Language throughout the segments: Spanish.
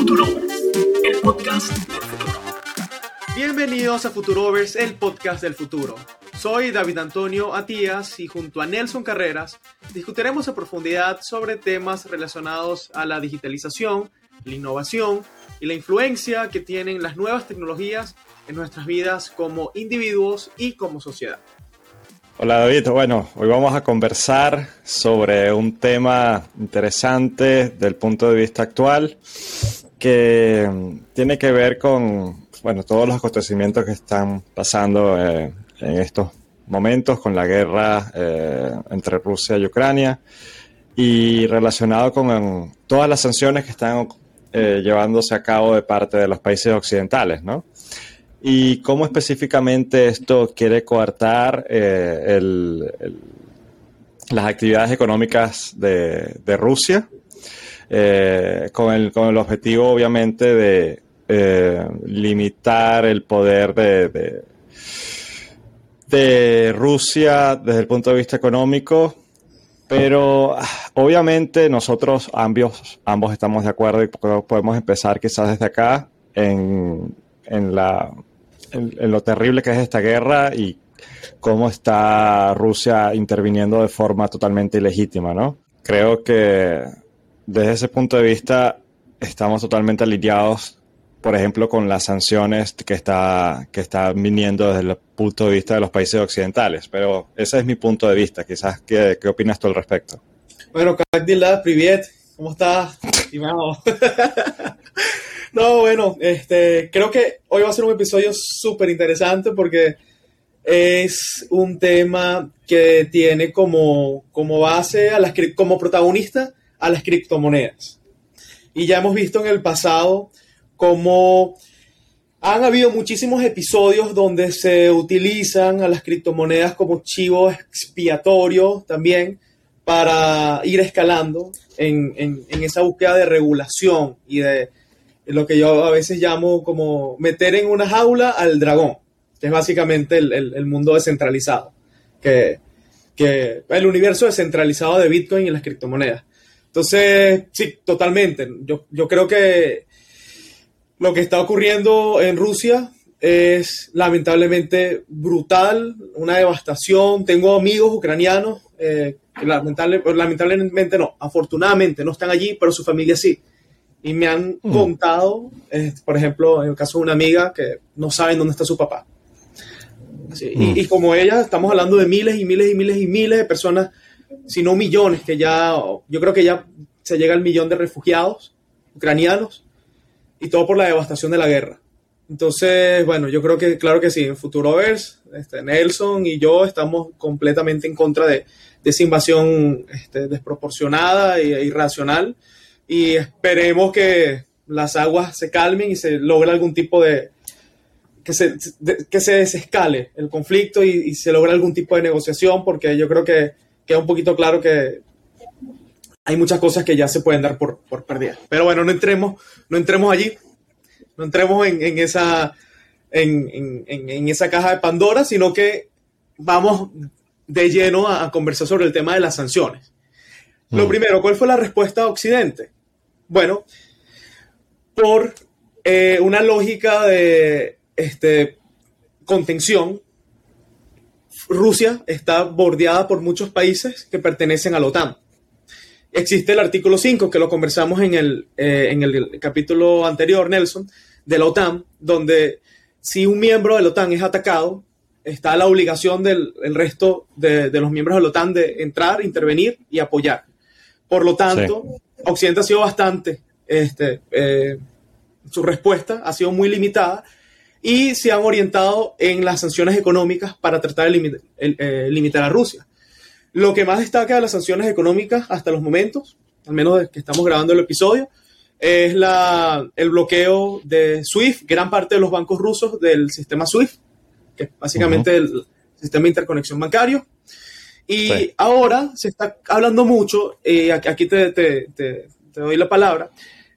Futuro, el podcast del futuro. Bienvenidos a Futurovers, el podcast del futuro. Soy David Antonio Atías y junto a Nelson Carreras discutiremos a profundidad sobre temas relacionados a la digitalización, la innovación y la influencia que tienen las nuevas tecnologías en nuestras vidas como individuos y como sociedad. Hola David, bueno, hoy vamos a conversar sobre un tema interesante del punto de vista actual que mm, tiene que ver con, bueno, todos los acontecimientos que están pasando eh, en estos momentos con la guerra eh, entre Rusia y Ucrania y relacionado con todas las sanciones que están eh, llevándose a cabo de parte de los países occidentales, ¿no? y cómo específicamente esto quiere coartar las actividades económicas de Rusia, eh, con, el, con, el, objetivo obviamente de eh, limitar el poder de, de, Rusia desde el punto de vista económico. Pero obviamente nosotros ambos, ambos estamos de acuerdo y podemos empezar quizás desde acá en, en la en, lo terrible que es esta guerra y cómo está Rusia interviniendo de forma totalmente ilegítima, ¿no? Creo que desde ese punto de vista estamos totalmente alineados, por ejemplo, con las sanciones que está que están viniendo desde el punto de vista de los países occidentales. Pero ese es mi punto de vista. Quizás, ¿qué, qué opinas tú al respecto? Bueno, Kak Privet, ¿cómo estás? No, bueno, este, creo que hoy va a ser un episodio súper interesante porque es un tema que tiene como, como base, a las, como protagonista, a las criptomonedas. Y ya hemos visto en el pasado cómo han habido muchísimos episodios donde se utilizan a las criptomonedas como chivo expiatorio también para ir escalando en, en esa búsqueda de regulación y de, lo que yo a veces llamo como meter en una jaula al dragón, que es básicamente el, mundo descentralizado, que, que, el universo descentralizado de Bitcoin y las criptomonedas. Entonces, sí, totalmente. Yo, yo creo que lo que está ocurriendo en Rusia es lamentablemente brutal, una devastación. Tengo amigos ucranianos eh, que lamentablemente no, afortunadamente no están allí, pero su familia sí y me han mm. contado, eh, por ejemplo, en el caso de una amiga que no saben dónde está su papá. Mm. y, como ella, estamos hablando de miles y miles y miles y miles de personas, si no millones, que ya, yo creo que ya se llega al millón de refugiados ucranianos y todo por la devastación de la guerra. Entonces, bueno, yo creo que, claro que sí, en Futuroverse, este, Nelson y yo estamos completamente en contra de, de esa invasión este, desproporcionada e irracional y esperemos que las aguas se calmen y se logre algún tipo de que se, que se desescale el conflicto y, se logre algún tipo de negociación porque yo creo que queda un poquito claro que hay muchas cosas que ya se pueden dar por, por perdidas. Pero bueno, no entremos, no entremos allí, no entremos en, en esa, en, en, en, esa caja de Pandora, sino que vamos de lleno a, a conversar sobre el tema de las sanciones. Lo mm. primero, ¿cuál fue la respuesta de Occidente? Bueno, por eh, una lógica de este, contención, Rusia está bordeada por muchos países que pertenecen a la OTAN. Existe el artículo 5, que lo conversamos en el, eh, en el capítulo anterior, Nelson, de la OTAN, donde si un miembro de la OTAN es atacado, está la obligación del resto de, de, los miembros de la OTAN de entrar, intervenir y apoyar. Por lo tanto, Occidente ha sido bastante, este, eh, su respuesta ha sido muy limitada y se han orientado en las sanciones económicas para tratar de eh, limitar a Rusia. Lo que más destaca de las sanciones económicas hasta los momentos, al menos desde que estamos grabando el episodio, es la, el bloqueo de SWIFT, gran parte de los bancos rusos del sistema SWIFT, que es básicamente el sistema de interconexión bancario, y ahora se está hablando mucho, y aquí te, te, te, doy la palabra,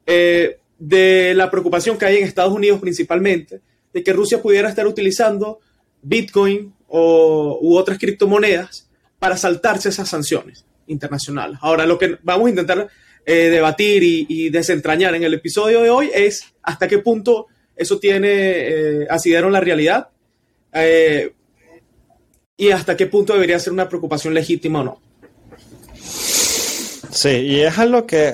eh, de la preocupación que hay en Estados Unidos principalmente, de que Rusia pudiera estar utilizando Bitcoin o, u otras criptomonedas para saltarse esas sanciones internacionales. Ahora, lo que vamos a intentar eh, debatir y, desentrañar en el episodio de hoy es hasta qué punto eso tiene eh, asidero la realidad eh, y hasta qué punto debería ser una preocupación legítima o no. Sí, y es algo que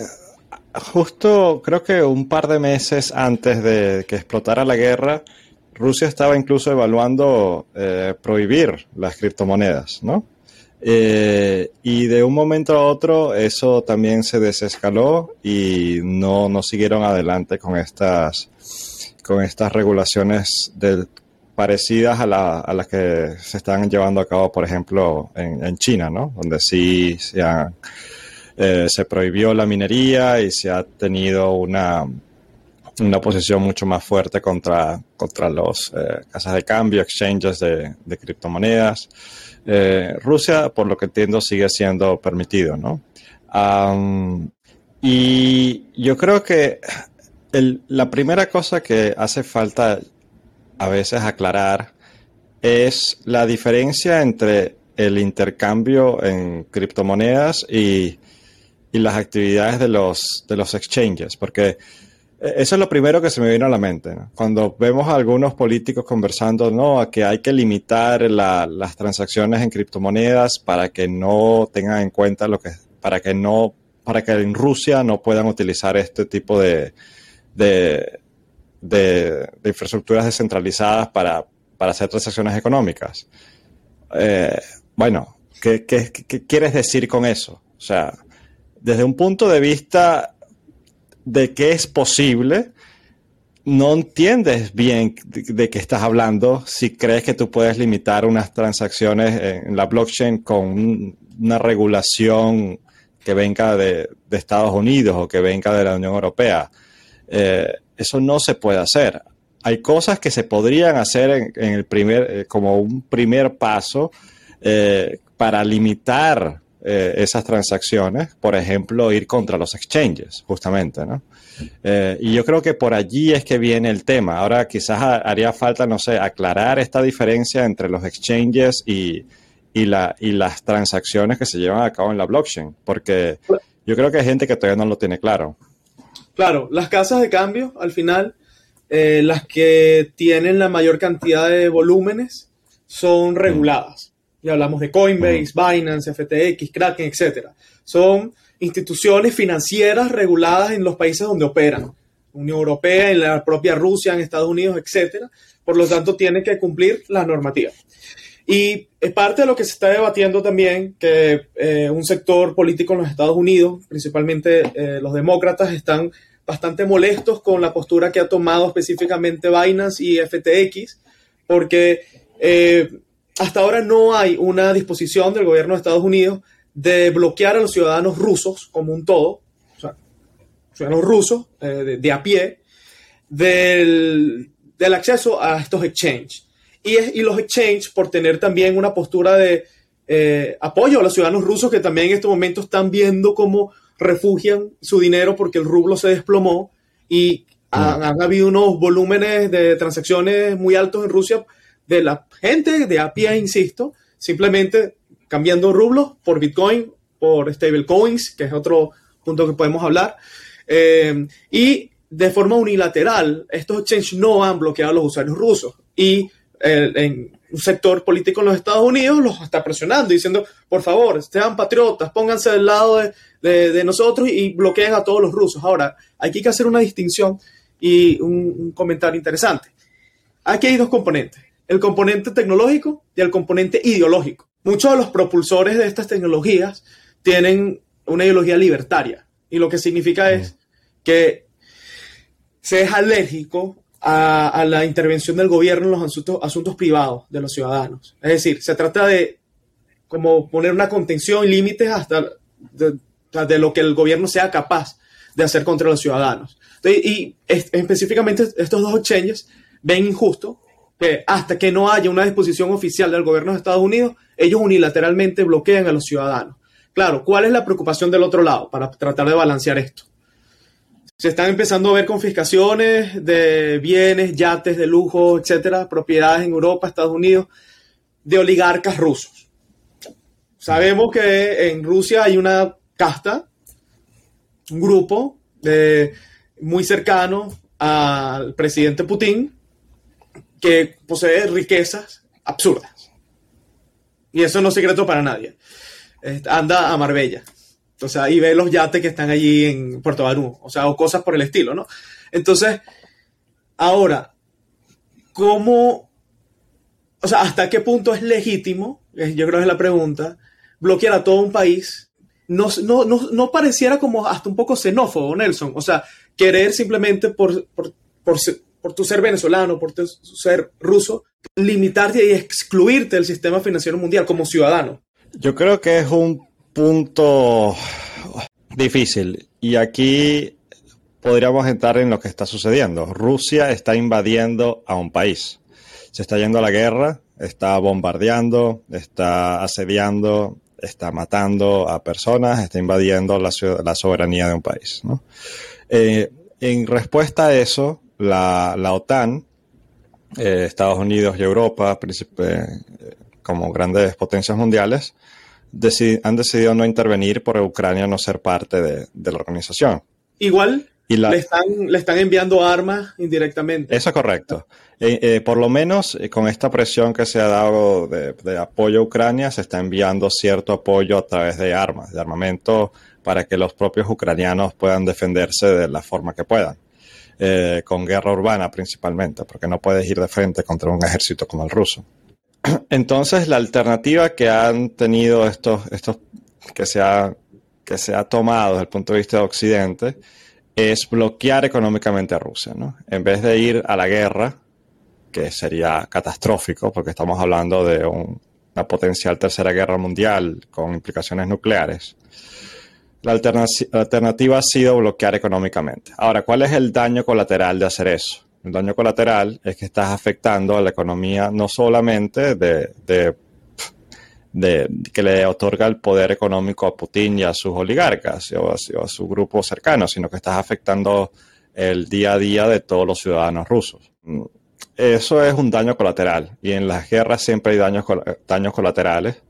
justo creo que un par de meses antes de que explotara la guerra, Rusia estaba incluso evaluando eh, prohibir las criptomonedas, ¿no? Eh, y de un momento a otro eso también se desescaló y no, no siguieron adelante con estas, con estas regulaciones parecidas a, las que se están llevando a cabo, por ejemplo, en, China, ¿no? Donde sí se, eh, se prohibió la minería y se ha tenido una, una posición mucho más fuerte contra, contra los eh, casas de cambio, exchanges de, criptomonedas. Eh, Rusia, por lo que entiendo, sigue siendo permitido, ¿no? y yo creo que la primera cosa que hace falta a veces aclarar es la diferencia entre el intercambio en criptomonedas y, y las actividades de los, de los exchanges, porque eso es lo primero que se me vino a la mente. Cuando vemos a algunos políticos conversando, no, a que hay que limitar las transacciones en criptomonedas para que no tengan en cuenta lo que, para que no, para que en Rusia no puedan utilizar este tipo de, de, infraestructuras descentralizadas para, hacer transacciones económicas. Eh, bueno, ¿qué, ¿qué, quieres decir con eso? O sea, desde un punto de vista de que es posible, no entiendes bien de, qué estás hablando si crees que tú puedes limitar unas transacciones en la blockchain con una regulación que venga de, Estados Unidos o que venga de la Unión Europea. Eh, eso no se puede hacer. Hay cosas que se podrían hacer en, el primer, eh, como un primer paso eh, para limitar eh, esas transacciones, por ejemplo, ir contra los exchanges, justamente, ¿no? Eh, y yo creo que por allí es que viene el tema. Ahora quizás haría falta, no sé, aclarar esta diferencia entre los exchanges y, y, la, y las transacciones que se llevan a cabo en la blockchain, porque yo creo que hay gente que todavía no lo tiene claro. Claro, las casas de cambio, al final, eh, las que tienen la mayor cantidad de volúmenes, son reguladas y hablamos de Coinbase, Binance, FTX, Kraken, etc. Son instituciones financieras reguladas en los países donde operan. Unión Europea, en la propia Rusia, en Estados Unidos, etc. Por lo tanto, tienen que cumplir las normativas. Y es parte de lo que se está debatiendo también, que eh, un sector político en los Estados Unidos, principalmente eh, los demócratas, están bastante molestos con la postura que ha tomado específicamente Binance y FTX, porque eh, hasta ahora no hay una disposición del gobierno de Estados Unidos de bloquear a los ciudadanos rusos como un todo, o sea, ciudadanos rusos eh, de, a pie, del, acceso a estos exchanges. Y, y, los exchanges, por tener también una postura de eh, apoyo a los ciudadanos rusos que también en estos momentos están viendo cómo refugian su dinero porque el rublo se desplomó y han, han habido unos volúmenes de transacciones muy altos en Rusia de la gente de a pie, insisto, simplemente cambiando rublos por Bitcoin, por stablecoins, que es otro punto que podemos hablar. Eh, y de forma unilateral, estos exchanges no han bloqueado a los usuarios rusos. Y en un sector político en los Estados Unidos los está presionando, diciendo, por favor, sean patriotas, pónganse del lado de, nosotros y bloqueen a todos los rusos. Ahora, hay que hacer una distinción y un comentario interesante. Aquí hay dos componentes el componente tecnológico y el componente ideológico. Muchos de los propulsores de estas tecnologías tienen una ideología libertaria y lo que significa es que se es alérgico a, la intervención del gobierno en los asuntos, privados de los ciudadanos. Es decir, se trata de como poner una contención y límites hasta de, lo que el gobierno sea capaz de hacer contra los ciudadanos. y específicamente estos dos exchanges ven injusto que hasta que no haya una disposición oficial del gobierno de Estados Unidos, ellos unilateralmente bloquean a los ciudadanos. Claro, ¿cuál es la preocupación del otro lado para tratar de balancear esto? Se están empezando a ver confiscaciones de bienes, yates de lujo, etcétera, propiedades en Europa, Estados Unidos, de oligarcas rusos. Sabemos que en Rusia hay una casta un grupo eh, muy cercano al presidente Putin que posee riquezas absurdas. Y eso no es secreto para nadie. anda a Marbella. O sea, y ve los yates que están allí en Puerto Barú. O sea, o cosas por el estilo, ¿no? Entonces, ahora, ¿cómo, o sea, hasta qué punto es legítimo, yo creo que es la pregunta, bloquear a todo un país? No, no, no, pareciera como hasta un poco xenófobo, Nelson. O sea, querer simplemente por, por, por, tu ser venezolano, por tu ser ruso, limitarte y excluirte del sistema financiero mundial como ciudadano. Yo creo que es un punto difícil. Y aquí podríamos entrar en lo que está sucediendo. Rusia está invadiendo a un país. Se está yendo a la guerra, está bombardeando, está asediando, está matando a personas, está invadiendo la, soberanía de un país. Eh, en respuesta a eso, la, OTAN, eh, Estados Unidos y Europa, eh, como grandes potencias mundiales, han decidido no intervenir por Ucrania no ser parte de, la organización. Igual le, están, le están enviando armas indirectamente. Eso es correcto. Eh, eh, por lo menos eh, con esta presión que se ha dado de, apoyo a Ucrania, se está enviando cierto apoyo a través de armas, de armamento, para que los propios ucranianos puedan defenderse de la forma que puedan. Con guerra urbana principalmente, porque no puedes ir de frente contra un ejército como el ruso. Entonces, la alternativa que han tenido estos, estos que, se ha, que se ha tomado desde el punto de vista de Occidente es bloquear económicamente a Rusia, ¿no? En vez de ir a la guerra, que sería catastrófico, porque estamos hablando de una potencial tercera guerra mundial con implicaciones nucleares. La alternativa ha sido bloquear económicamente. Ahora, ¿cuál es el daño colateral de hacer eso? El daño colateral es que estás afectando a la economía no solamente de, que le otorga el poder económico a Putin y a sus oligarcas o a, su grupo cercano, sino que estás afectando el día a día de todos los ciudadanos rusos. Eso es un daño colateral y en las guerras siempre hay daños, colaterales.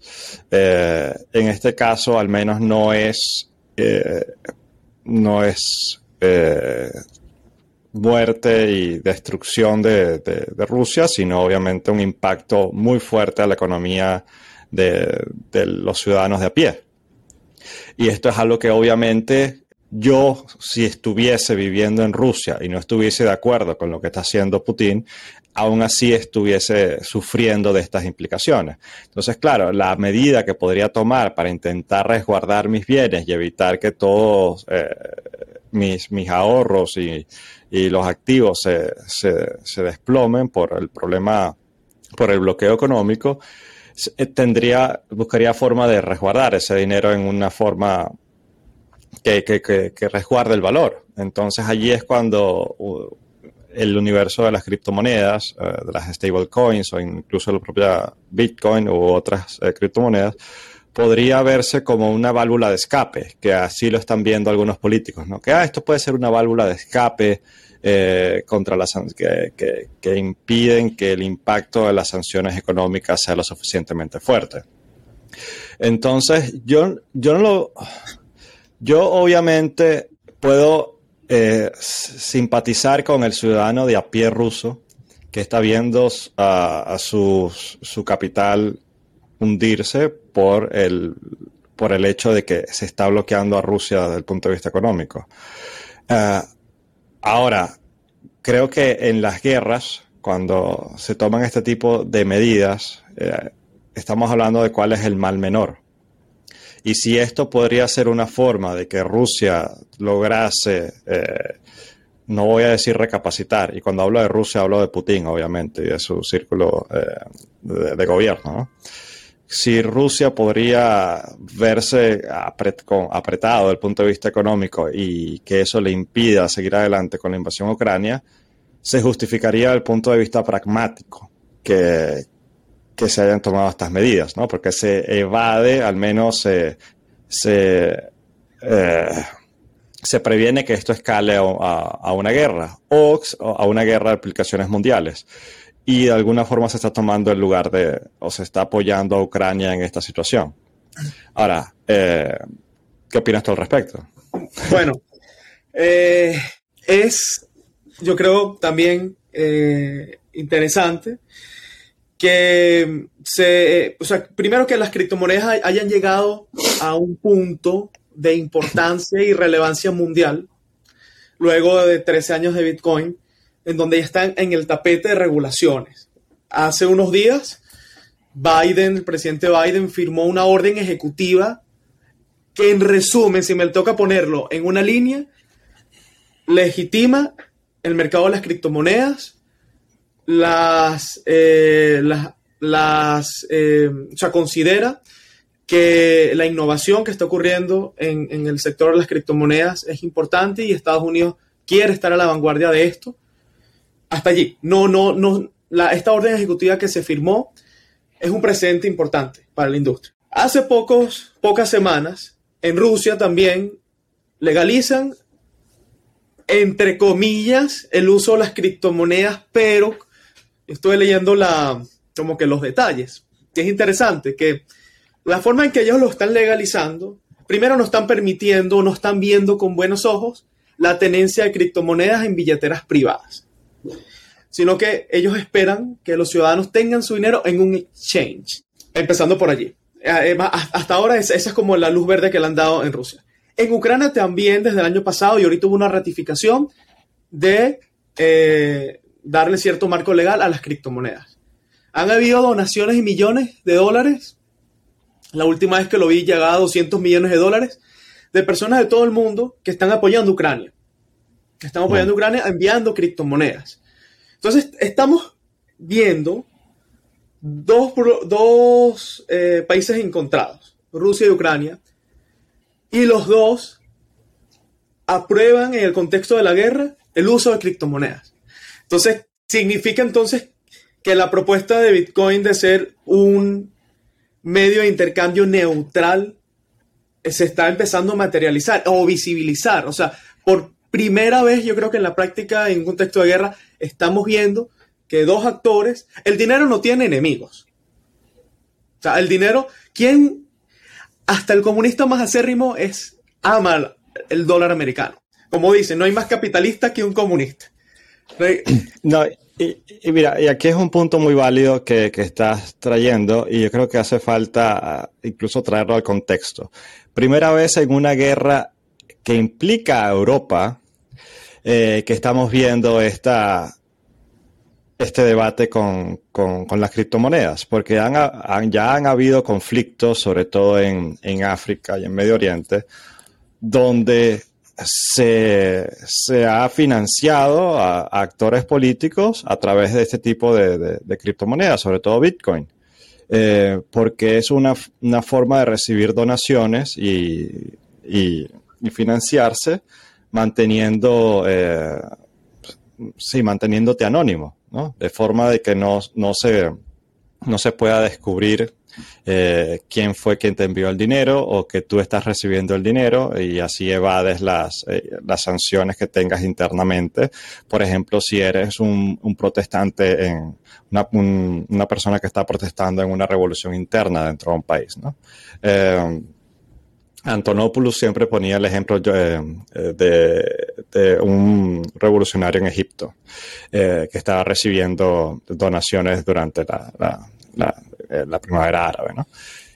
Eh, en este caso, al menos no es, eh, no es eh, muerte y destrucción de, Rusia, sino obviamente un impacto muy fuerte a la economía de, los ciudadanos de a pie. Y esto es algo que obviamente yo, si estuviese viviendo en Rusia y no estuviese de acuerdo con lo que está haciendo Putin, aún así estuviese sufriendo de estas implicaciones. Entonces, claro, la medida que podría tomar para intentar resguardar mis bienes y evitar que todos eh, mis, mis ahorros y, y los activos se, se, desplomen por el problema, por el bloqueo económico, eh, tendría, buscaría forma de resguardar ese dinero en una forma que, que, que, resguarde el valor. Entonces allí es cuando el universo de las criptomonedas, eh, de las stablecoins o incluso la propia Bitcoin u otras eh, criptomonedas, podría verse como una válvula de escape, que así lo están viendo algunos políticos, ¿no? Que ah, esto puede ser una válvula de escape eh, contra las que, que, impiden que el impacto de las sanciones económicas sea lo suficientemente fuerte. Entonces, yo, yo no lo. Yo obviamente puedo eh, simpatizar con el ciudadano de a pie ruso que está viendo a, su, su capital hundirse por el, por el hecho de que se está bloqueando a Rusia desde el punto de vista económico. Eh, ahora, creo que en las guerras, cuando se toman este tipo de medidas, eh, estamos hablando de cuál es el mal menor. Y si esto podría ser una forma de que Rusia lograse, eh, no voy a decir recapacitar, y cuando hablo de Rusia hablo de Putin, obviamente, y de su círculo de, de, gobierno, ¿no? si Rusia podría verse apretado desde el punto de vista económico y que eso le impida seguir adelante con la invasión a Ucrania, se justificaría desde el punto de vista pragmático que, se hayan tomado estas medidas, ¿no? Porque se evade, al menos se, se, eh, previene que esto escale a, a, una guerra o a una guerra de aplicaciones mundiales y de alguna forma se está tomando el lugar de, o se está apoyando a Ucrania en esta situación. Ahora, eh, ¿qué opinas tú al respecto? Bueno, Eh, es, yo creo, también eh, interesante que se, o sea, primero que las criptomonedas hayan llegado a un punto de importancia y relevancia mundial, luego de 13 años de Bitcoin, en donde ya están en el tapete de regulaciones. Hace unos días, Biden, el presidente Biden, firmó una orden ejecutiva que en resumen, si me toca ponerlo en una línea, legitima el mercado de las criptomonedas, las, eh, las, eh, o sea, considera que la innovación que está ocurriendo en, en, el sector de las criptomonedas es importante y Estados Unidos quiere estar a la vanguardia de esto. Hasta allí. No, no, no. La, esta orden ejecutiva que se firmó es un precedente importante para la industria. Hace pocos, pocas semanas, en Rusia también legalizan, entre comillas, el uso de las criptomonedas, pero estoy leyendo la, como que los detalles, es interesante, que la forma en que ellos lo están legalizando, primero no están permitiendo, no están viendo con buenos ojos la tenencia de criptomonedas en billeteras privadas, sino que ellos esperan que los ciudadanos tengan su dinero en un exchange, empezando por allí. Eh, hasta ahora esa es como la luz verde que le han dado en Rusia. En Ucrania también desde el año pasado y ahorita hubo una ratificación de eh, darle cierto marco legal a las criptomonedas. Han habido donaciones y millones de dólares. La última vez que lo vi llegaba a 200 millones de dólares de personas de todo el mundo que están apoyando a Ucrania. Que están apoyando a Ucrania enviando criptomonedas. Entonces, estamos viendo dos, dos eh, países encontrados, Rusia y Ucrania, y los dos aprueban en el contexto de la guerra el uso de criptomonedas. Entonces, significa entonces que la propuesta de Bitcoin de ser un medio de intercambio neutral se está empezando a materializar o visibilizar. O sea, por primera vez yo creo que en la práctica, en un contexto de guerra, estamos viendo que dos actores, el dinero no tiene enemigos. O sea, el dinero, ¿quién? Hasta el comunista más acérrimo es ama el dólar americano. Como dicen, no hay más capitalista que un comunista. No, y, mira, y aquí es un punto muy válido que, que, estás trayendo y yo creo que hace falta ah, incluso traerlo al contexto. Primera vez en una guerra que implica a Europa eh, que estamos viendo esta, este debate con, con, con, las criptomonedas, porque han, han, ya han habido conflictos, sobre todo en, en, África y en Medio Oriente, donde se, se ha financiado a, actores políticos a través de este tipo de, criptomonedas, sobre todo Bitcoin, eh, porque es una, una, forma de recibir donaciones y, y, financiarse manteniendo, eh, sí, manteniéndote anónimo. De forma de que no, no, se, no se pueda descubrir eh, quién fue quien te envió el dinero o que tú estás recibiendo el dinero y así evades las, eh, las sanciones que tengas internamente. Por ejemplo, si eres un, protestante, una, un, una, persona que está protestando en una revolución interna dentro de un país. ¿no? Eh, Antonopoulos siempre ponía el ejemplo eh, de, un revolucionario en Egipto que estaba recibiendo donaciones durante la, la, la, la primavera árabe. ¿no?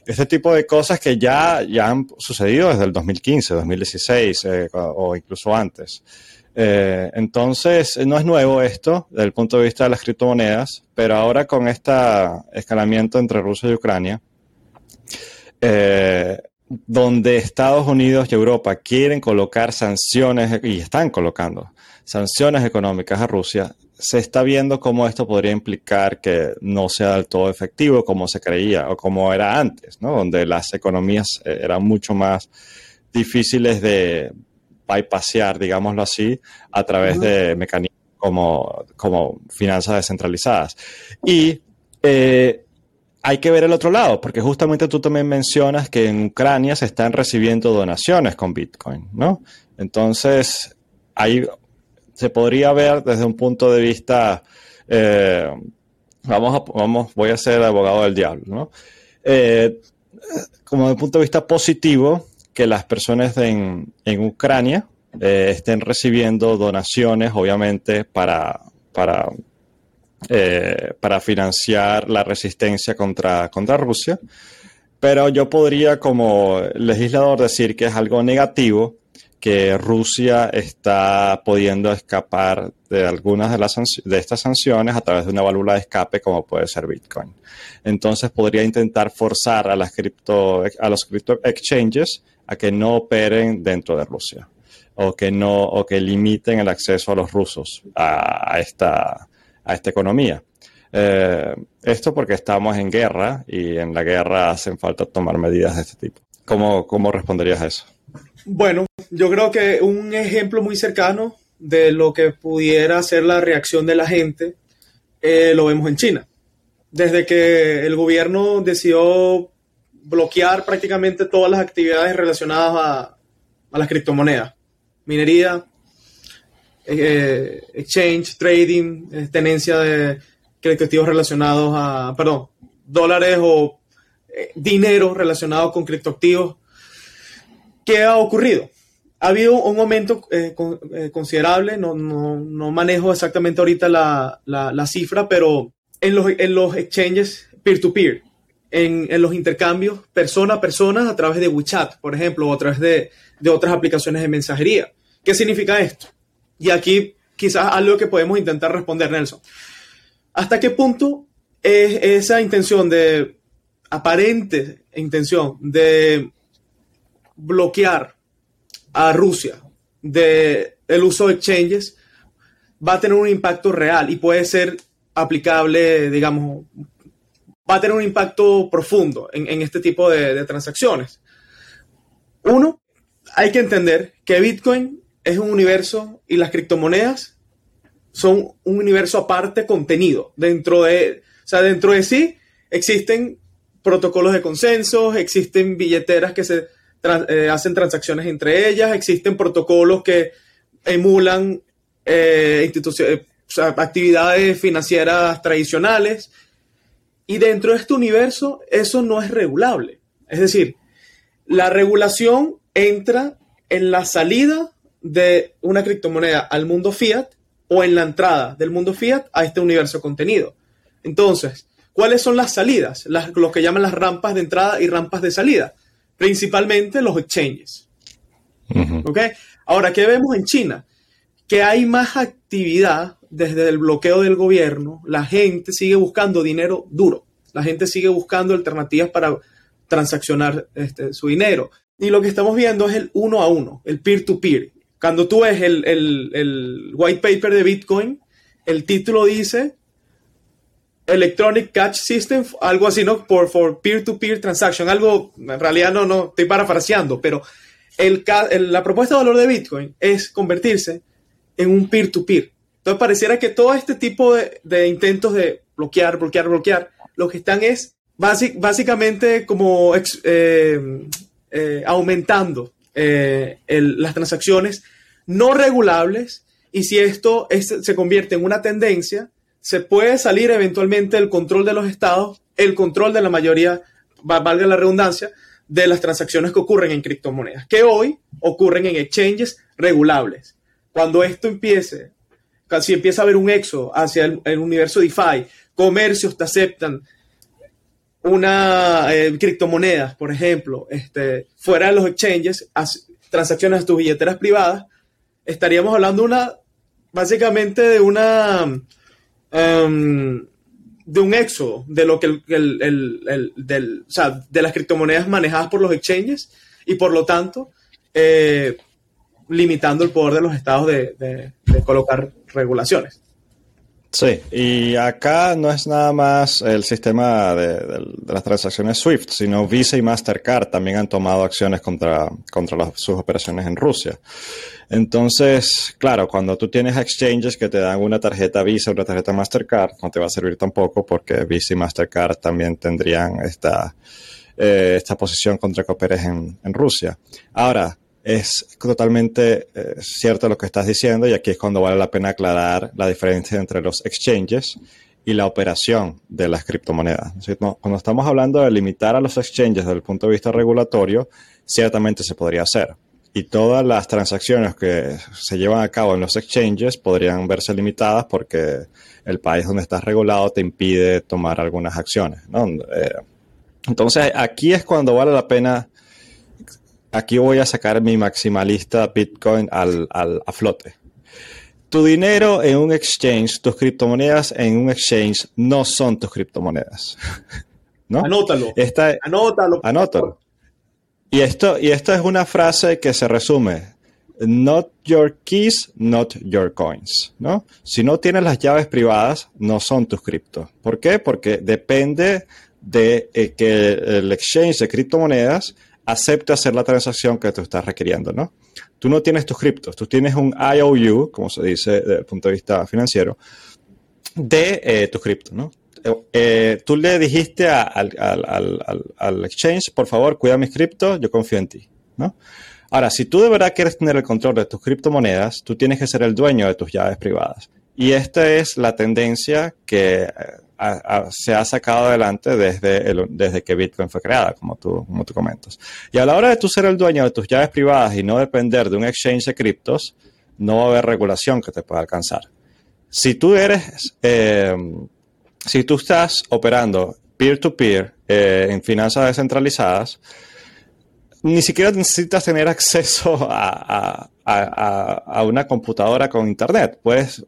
Este tipo de cosas que ya, ya han sucedido desde el 2015, 2016 eh, o incluso antes. Eh, entonces, no es nuevo esto desde el punto de vista de las criptomonedas, pero ahora con este escalamiento entre Rusia y Ucrania, eh, donde Estados Unidos y Europa quieren colocar sanciones, y están colocando sanciones económicas a Rusia, se está viendo cómo esto podría implicar que no sea del todo efectivo como se creía o como era antes, ¿no? donde las economías eh, eran mucho más difíciles de bypassear, digámoslo así, a través de mecanismos como, como finanzas descentralizadas. Y eh, hay que ver el otro lado, porque justamente tú también mencionas que en Ucrania se están recibiendo donaciones con Bitcoin, ¿no? Entonces, ahí se podría ver desde un punto de vista, eh, vamos, a, vamos, voy a ser abogado del diablo, ¿no? Eh, como un punto de vista positivo, que las personas en, en Ucrania eh, estén recibiendo donaciones, obviamente, para, para, para financiar la resistencia contra, contra Rusia. Pero yo podría como legislador decir que es algo negativo que Rusia está pudiendo escapar de algunas de, las de estas sanciones a través de una válvula de escape como puede ser Bitcoin. Entonces podría intentar forzar a, las cripto, a los crypto exchanges a que no operen dentro de Rusia o que no o que limiten el acceso a los rusos a, esta, a esta economía. Eh, esto porque estamos en guerra y en la guerra hacen falta tomar medidas de este tipo. ¿Cómo, cómo responderías a eso? Bueno, yo creo que un ejemplo muy cercano de lo que pudiera ser la reacción de la gente eh, lo vemos en China. Desde que el gobierno decidió bloquear prácticamente todas las actividades relacionadas a, las criptomonedas, minería, eh, exchange, trading, eh, tenencia de criptoactivos relacionados a, perdón, dólares o dinero relacionado con criptoactivos ¿Qué ha ocurrido? Ha habido un aumento eh, eh, considerable, no, manejo exactamente ahorita la, cifra, pero en los, en los exchanges peer-to-peer, en, los intercambios persona a persona a través de WeChat, por ejemplo, o a través de, otras aplicaciones de mensajería. ¿Qué significa esto? Y aquí quizás algo que podemos intentar responder, Nelson. ¿Hasta qué punto es esa intención de, aparente intención de bloquear a Rusia del el uso de exchanges va a tener un impacto real y puede ser aplicable, digamos, va a tener un impacto profundo en, este tipo de, transacciones. Uno, hay que entender que Bitcoin es un universo y las criptomonedas son un universo aparte contenido. Dentro de, o sea, dentro de sí existen protocolos de consenso, existen billeteras que se eh, hacen transacciones entre ellas, existen protocolos que emulan eh, eh, actividades financieras tradicionales. Y dentro de este universo eso no es regulable. Es decir, la regulación entra en la salida de una criptomoneda al mundo fiat o en la entrada del mundo fiat a este universo contenido. Entonces, ¿cuáles son las salidas? Las, lo que llaman las rampas de entrada y rampas de salida principalmente los exchanges. Ahora, ¿qué vemos en China? Que hay más actividad desde el bloqueo del gobierno, la gente sigue buscando dinero duro, la gente sigue buscando alternativas para transaccionar este, su dinero. Y lo que estamos viendo es el uno a uno, el peer-to-peer. Cuando tú ves el, el white paper de Bitcoin, el título dice Electronic Catch System, algo así, ¿no? Por peer-to-peer transaction, algo, en realidad no, no, estoy parafraseando, pero el, la propuesta de valor de Bitcoin es convertirse en un peer-to-peer. Entonces pareciera que todo este tipo de, intentos de bloquear, bloquear, bloquear, lo que están es básicamente como eh, eh, aumentando eh, las transacciones no regulables y si esto se convierte en una tendencia, se puede salir eventualmente el control de los estados, el control de la mayoría, valga la redundancia, de las transacciones que ocurren en criptomonedas, que hoy ocurren en exchanges regulables. Cuando esto empiece, si empieza a haber un éxodo hacia el, universo DeFi, comercios te aceptan una eh, criptomonedas, por ejemplo, este, fuera de los exchanges, transacciones a tus billeteras privadas, estaríamos hablando una, básicamente de una Em, de un éxodo de lo que el, del, o sea, de las criptomonedas manejadas por los exchanges y por lo tanto eh, limitando el poder de los estados de, colocar regulaciones. Sí, y acá no es nada más el sistema de, las transacciones SWIFT, sino Visa y Mastercard también han tomado acciones contra, contra sus operaciones en Rusia. Entonces, claro, cuando tú tienes exchanges que te dan una tarjeta Visa una tarjeta Mastercard, no te va a servir tampoco porque Visa y Mastercard también tendrían esta, eh, esta posición contra que operes en, Rusia. Ahora, es totalmente eh, cierto lo que estás diciendo y aquí es cuando vale la pena aclarar la diferencia entre los exchanges y la operación de las criptomonedas. Cuando estamos hablando de limitar a los exchanges desde el punto de vista regulatorio, ciertamente se podría hacer y todas las transacciones que se llevan a cabo en los exchanges podrían verse limitadas porque el país donde estás regulado te impide tomar algunas acciones. Eh, entonces, aquí es cuando vale la pena, aquí voy a sacar mi maximalista Bitcoin al, a flote. Tu dinero en un exchange, tus criptomonedas en un exchange no son tus criptomonedas. ¿no? Anótalo. anótalo. Anótalo. Y esto, y esto es una frase que se resume. Not your keys, not your coins. ¿no? Si no tienes las llaves privadas, no son tus criptos. ¿Por qué? Porque depende de eh, que el exchange de criptomonedas acepte hacer la transacción que tú estás requiriendo, ¿no? Tú no tienes tus criptos, tú tienes un IOU, como se dice desde el punto de vista financiero, de eh, tus criptos, ¿no? Eh, tú le dijiste al, exchange, por favor, cuida mis criptos, yo confío en ti, ¿no? Ahora, si tú de verdad quieres tener el control de tus criptomonedas, tú tienes que ser el dueño de tus llaves privadas. Y esta es la tendencia que se ha sacado adelante desde, desde que Bitcoin fue creada, como tú, como tú comentas. Y a la hora de tú ser el dueño de tus llaves privadas y no depender de un exchange de criptos, no va a haber regulación que te pueda alcanzar. Si tú eres eh, si tú estás operando peer-to-peer eh, en finanzas descentralizadas, ni siquiera necesitas tener acceso a, una computadora con internet. Pues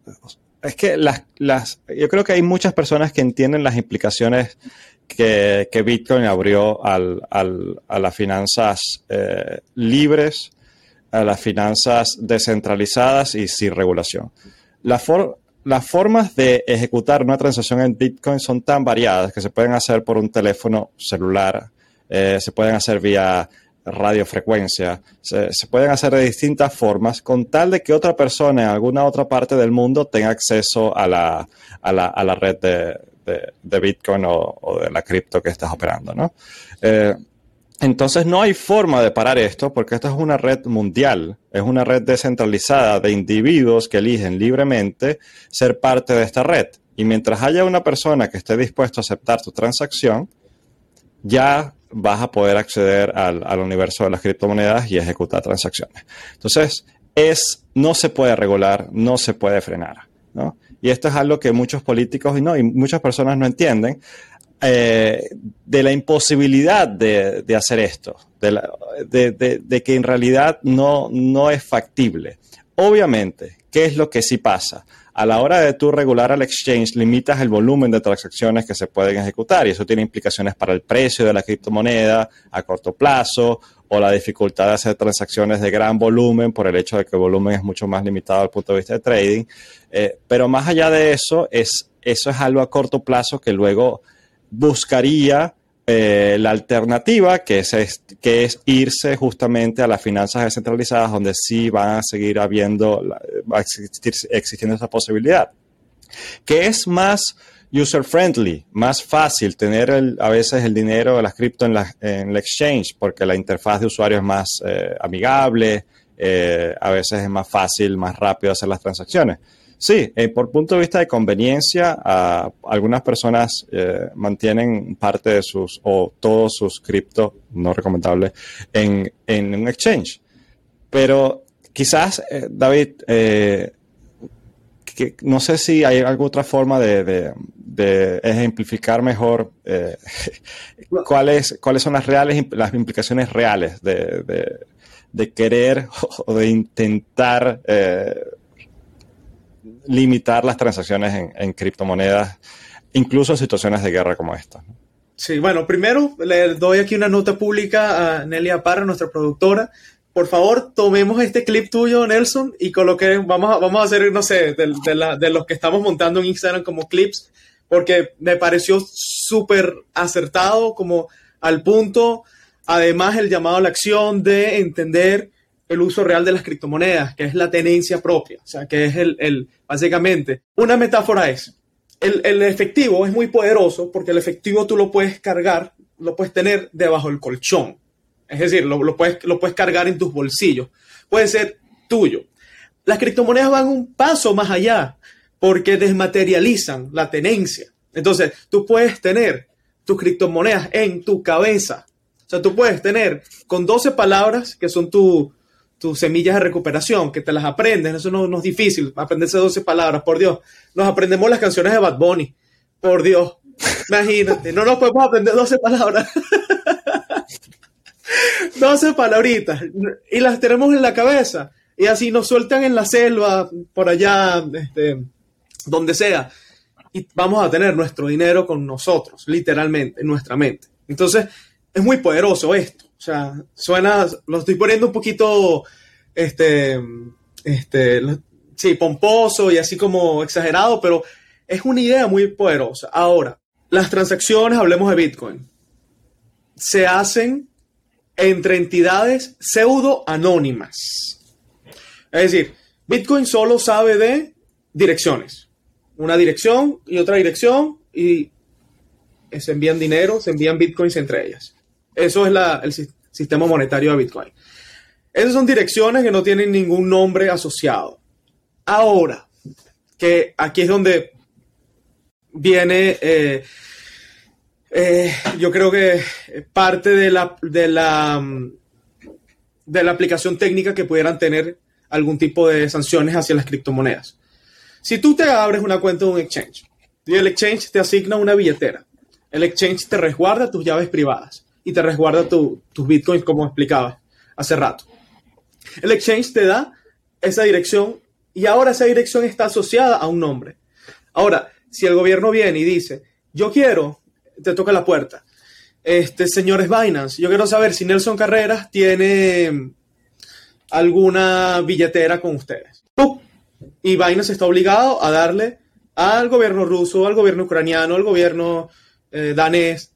es que las, las, yo creo que hay muchas personas que entienden las implicaciones que, Bitcoin abrió a las finanzas eh, libres, a las finanzas descentralizadas y sin regulación. Las formas de ejecutar una transacción en Bitcoin son tan variadas que se pueden hacer por un teléfono celular, eh, se pueden hacer vía radiofrecuencia, se, pueden hacer de distintas formas con tal de que otra persona en alguna otra parte del mundo tenga acceso a la, a la, a la red de, de, Bitcoin o, de la cripto que estás operando. ¿no? Eh, entonces no hay forma de parar esto porque esto es una red mundial, es una red descentralizada de individuos que eligen libremente ser parte de esta red. Y mientras haya una persona que esté dispuesto a aceptar tu transacción, ya vas a poder acceder al, universo de las criptomonedas y ejecutar transacciones. Entonces, es, no se puede regular, no se puede frenar. Y esto es algo que muchos políticos y, no, y muchas personas no entienden. Eh, de la imposibilidad de, hacer esto, de, que en realidad no, no es factible. Obviamente, ¿qué es lo que sí pasa? A la hora de tú regular al exchange, limitas el volumen de transacciones que se pueden ejecutar y eso tiene implicaciones para el precio de la criptomoneda a corto plazo o la dificultad de hacer transacciones de gran volumen por el hecho de que el volumen es mucho más limitado al punto de vista de trading. Eh, pero más allá de eso, es, eso es algo a corto plazo que luego buscaría eh, la alternativa, que es, que es irse justamente a las finanzas descentralizadas, donde sí van a seguir habiendo, va a existir, existiendo esa posibilidad. Que es más user-friendly, más fácil tener a veces el dinero de las cripto en la, en exchange, porque la interfaz de usuario es más eh, amigable, eh, a veces es más fácil, más rápido hacer las transacciones. Sí, eh, por punto de vista de conveniencia, algunas personas eh, mantienen parte de sus o todos sus cripto, no recomendable, en, un exchange. Pero quizás, eh, David, no sé si hay alguna otra forma de, ejemplificar mejor cuáles, cuáles son las reales las implicaciones reales de, querer o de intentar limitar las transacciones en, criptomonedas, incluso en situaciones de guerra como esta. Sí, bueno, primero le doy aquí una nota pública a Nelia Parra, nuestra productora. Por favor, tomemos este clip tuyo, Nelson, y coloque, vamos a, vamos a hacer, no sé, de, los que estamos montando en Instagram como clips, porque me pareció súper acertado, como al punto, además el llamado a la acción de entender el uso real de las criptomonedas, que es la tenencia propia, o sea, que es el, el básicamente, una metáfora es, el, efectivo es muy poderoso porque el efectivo tú lo puedes cargar, lo puedes tener debajo del colchón, es decir, lo, lo, puedes, lo puedes cargar en tus bolsillos, puede ser tuyo. Las criptomonedas van un paso más allá porque desmaterializan la tenencia. Entonces, tú puedes tener tus criptomonedas en tu cabeza. O sea, tú puedes tener con 12 palabras que son tu, tus semillas de recuperación, que te las aprendes, eso no, no es difícil, aprenderse 12 palabras, por Dios. Nos aprendemos las canciones de Bad Bunny, por Dios. Imagínate, no nos podemos aprender 12 palabras. 12 palabritas y las tenemos en la cabeza y así nos sueltan en la selva, por allá, este, donde sea, y vamos a tener nuestro dinero con nosotros, literalmente, en nuestra mente. Entonces, es muy poderoso esto. O sea, suena, lo estoy poniendo un poquito, este, este, sí, pomposo y así como exagerado, pero es una idea muy poderosa. Ahora, las transacciones, hablemos de Bitcoin, se hacen entre entidades pseudo anónimas. Es decir, Bitcoin solo sabe de direcciones. Una dirección y otra dirección y se envían dinero, se envían bitcoins entre ellas. Eso es el sistema monetario de Bitcoin. Esas son direcciones que no tienen ningún nombre asociado. Ahora, que aquí es donde viene, eh, eh, yo creo que parte de la, de la, de la aplicación técnica que pudieran tener algún tipo de sanciones hacia las criptomonedas. Si tú te abres una cuenta de un exchange y el exchange te asigna una billetera, el exchange te resguarda tus llaves privadas y te resguarda tus bitcoins como explicaba hace rato. El exchange te da esa dirección y ahora esa dirección está asociada a un nombre. Ahora, si el gobierno viene y dice, yo quiero, te toca la puerta, este, señores Binance, yo quiero saber si Nelson Carreras tiene alguna billetera con ustedes. Y Binance está obligado a darle al gobierno ruso, al gobierno ucraniano, al gobierno eh, danés,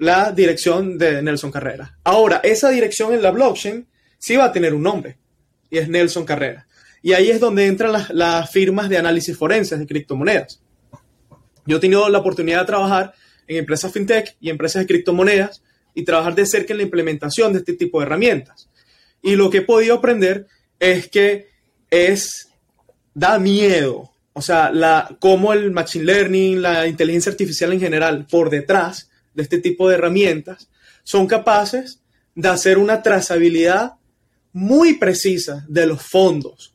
la dirección de Nelson Carrera. Ahora, esa dirección en la blockchain sí va a tener un nombre, y es Nelson Carrera. Y ahí es donde entran las, firmas de análisis forenses de criptomonedas. Yo he tenido la oportunidad de trabajar en empresas fintech y empresas de criptomonedas y trabajar de cerca en la implementación de este tipo de herramientas. Y lo que he podido aprender es que es, da miedo. O sea, la, cómo el machine learning, la inteligencia artificial en general, por detrás de este tipo de herramientas, son capaces de hacer una trazabilidad muy precisa de los fondos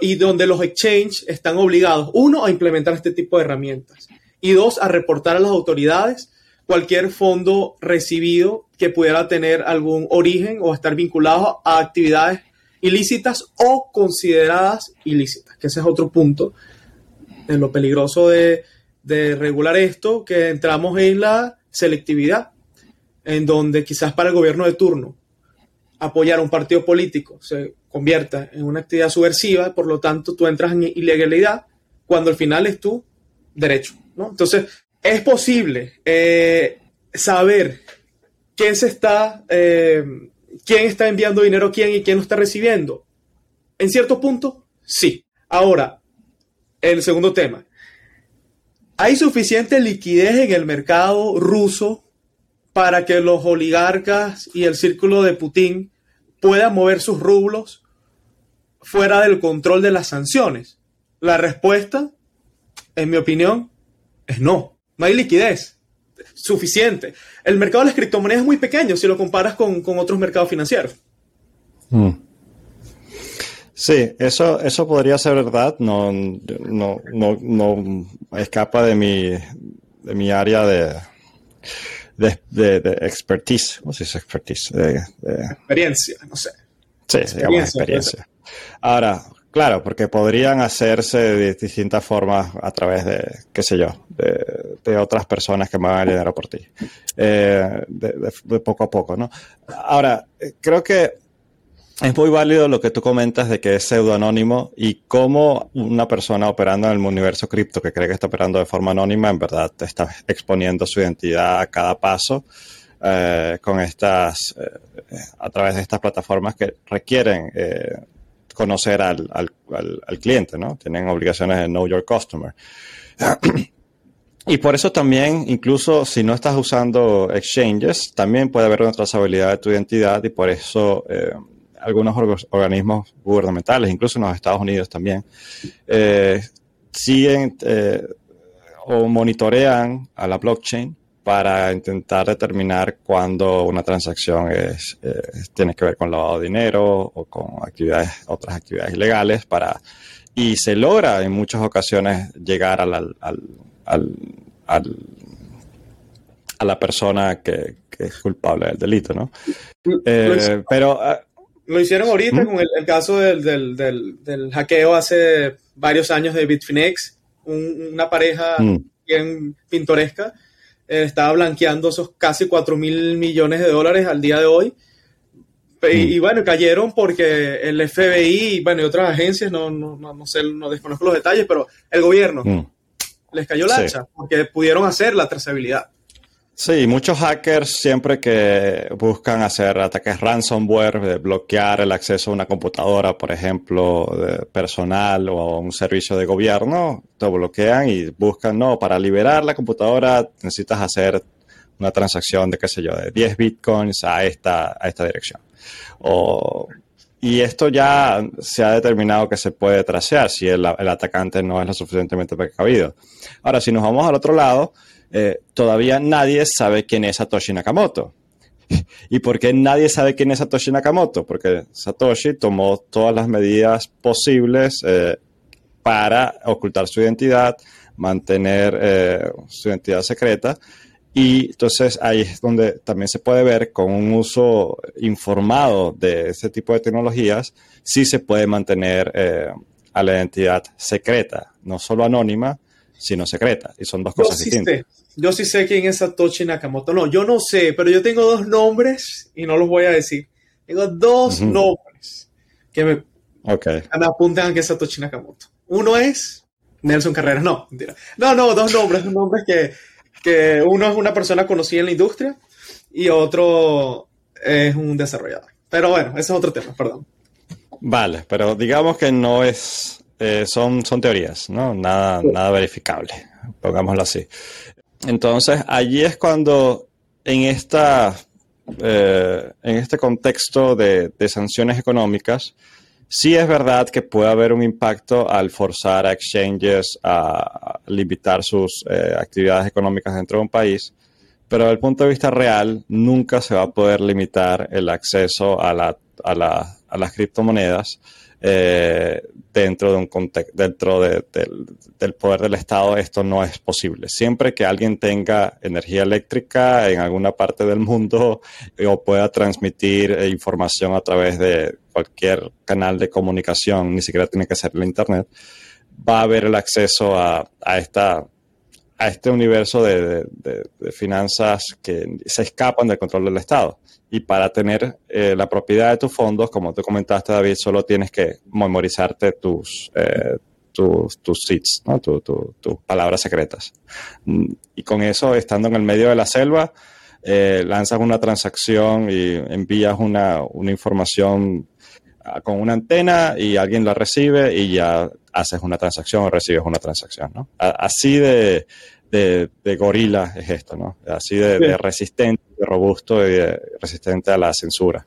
y donde los exchanges están obligados, uno, a implementar este tipo de herramientas y dos, a reportar a las autoridades cualquier fondo recibido que pudiera tener algún origen o estar vinculado a actividades ilícitas o consideradas ilícitas, que ese es otro punto en lo peligroso de, regular esto, que entramos en la selectividad, en donde quizás para el gobierno de turno apoyar a un partido político se convierta en una actividad subversiva, por lo tanto tú entras en ilegalidad cuando al final es tu derecho. ¿no? Entonces, es posible eh, saber quién se está, eh, quién está enviando dinero a quién y quién lo está recibiendo. En cierto punto, sí. Ahora, el segundo tema. ¿Hay suficiente liquidez en el mercado ruso para que los oligarcas y el círculo de Putin puedan mover sus rublos fuera del control de las sanciones? La respuesta, en mi opinión, es no no hay liquidez suficiente. El mercado de las criptomonedas es muy pequeño si lo comparas con, otros mercados financieros. Mm. Sí, eso, eso podría ser verdad. No, no, no, escapa de mi, de mi área de, de, de, expertise. ¿Cómo se dice expertise? experiencia, no sé. Sí, digamos experiencia. Ahora, Claro, porque podrían hacerse de distintas formas a través de, qué sé yo, de, otras personas que muevan el dinero por ti, eh, de, poco a poco, ¿no? Ahora, creo que es muy válido lo que tú comentas de que es pseudoanónimo y cómo una persona operando en el universo cripto que cree que está operando de forma anónima, en verdad te está exponiendo su identidad a cada paso. Eh, con estas, eh, a través de estas plataformas que requieren conocer al, cliente, ¿no? Tienen obligaciones de know your customer. Y por eso también, incluso si no estás usando exchanges, también puede haber una trazabilidad de tu identidad y por eso eh, algunos organismos gubernamentales, incluso en los Estados Unidos también, eh, siguen eh, o monitorean a la blockchain para intentar determinar cuándo una transacción es, eh, tiene que ver con lavado de dinero o con actividades, otras actividades ilegales para, y se logra en muchas ocasiones llegar al, al, al, a la persona que, es culpable del delito, ¿no? Eh, pero... Lo hicieron ahorita ¿Mm? con el, caso del, del, del, hackeo hace varios años de Bitfinex, una pareja mm. bien pintoresca, eh, estaba blanqueando esos casi 4 mil millones de dólares al día de hoy. Y, mm. bueno, cayeron porque el FBI bueno, y otras agencias, no, no, no, sé, no desconozco los detalles, pero el gobierno mm. les cayó la hacha porque pudieron hacer la trazabilidad. Sí, muchos hackers siempre que buscan hacer ataques ransomware, bloquear el acceso a una computadora, por ejemplo, personal o un servicio de gobierno, te bloquean y buscan, no, para liberar la computadora necesitas hacer una transacción de, qué sé yo, de 10 bitcoins a esta, a esta dirección. Y esto ya se ha determinado que se puede tracear si el, el atacante no es lo suficientemente precavido. Ahora, si nos vamos al otro lado, eh, todavía nadie sabe quién es Satoshi Nakamoto. ¿Y por qué nadie sabe quién es Satoshi Nakamoto? Porque Satoshi tomó todas las medidas posibles eh, para ocultar su identidad, mantener eh, su identidad secreta. Y entonces ahí es donde también se puede ver con un uso informado de este tipo de tecnologías, sí se puede mantener a la identidad secreta, no solo anónima, sino secreta. Y son dos cosas distintas. Yo sí sé quién es Satoshi Nakamoto. No, yo no sé, pero yo tengo dos nombres y no los voy a decir. Tengo dos nombres que me, okay. me apuntan que es Satoshi Nakamoto. Uno es Nelson Carreras. No, mentira. No, no, dos nombres. Dos nombres que, que uno es una persona conocida en la industria y otro es un desarrollador. Pero bueno, ese es otro tema, perdón. Vale, pero digamos que no es eh, son, son teorías, ¿no? Nada, nada verificable, pongámoslo así. Entonces, allí es cuando en, esta, eh, en este contexto de, sanciones económicas, sí es verdad que puede haber un impacto al forzar a exchanges a limitar sus eh, actividades económicas dentro de un país, pero desde el punto de vista real, nunca se va a poder limitar el acceso a, la, a, la, a las criptomonedas eh, dentro de un contexto, dentro del poder del Estado, esto no es posible. Siempre que alguien tenga energía eléctrica en alguna parte del mundo o pueda transmitir eh, información a través de cualquier canal de comunicación, ni siquiera tiene que ser el Internet, va a haber el acceso a, a esta a este universo de, finanzas que se escapan del control del Estado. Y para tener eh, la propiedad de tus fondos, como tú comentaste, David, solo tienes que memorizarte tus, eh, tus, tus seeds, ¿no? tus palabras secretas. Y con eso, estando en el medio de la selva, eh, lanzas una transacción y envías una, una información con una antena y alguien la recibe y ya haces una transacción o recibes una transacción, ¿no? Así de, de, gorila es esto, ¿no? Así de, resistente, de robusto y resistente a la censura.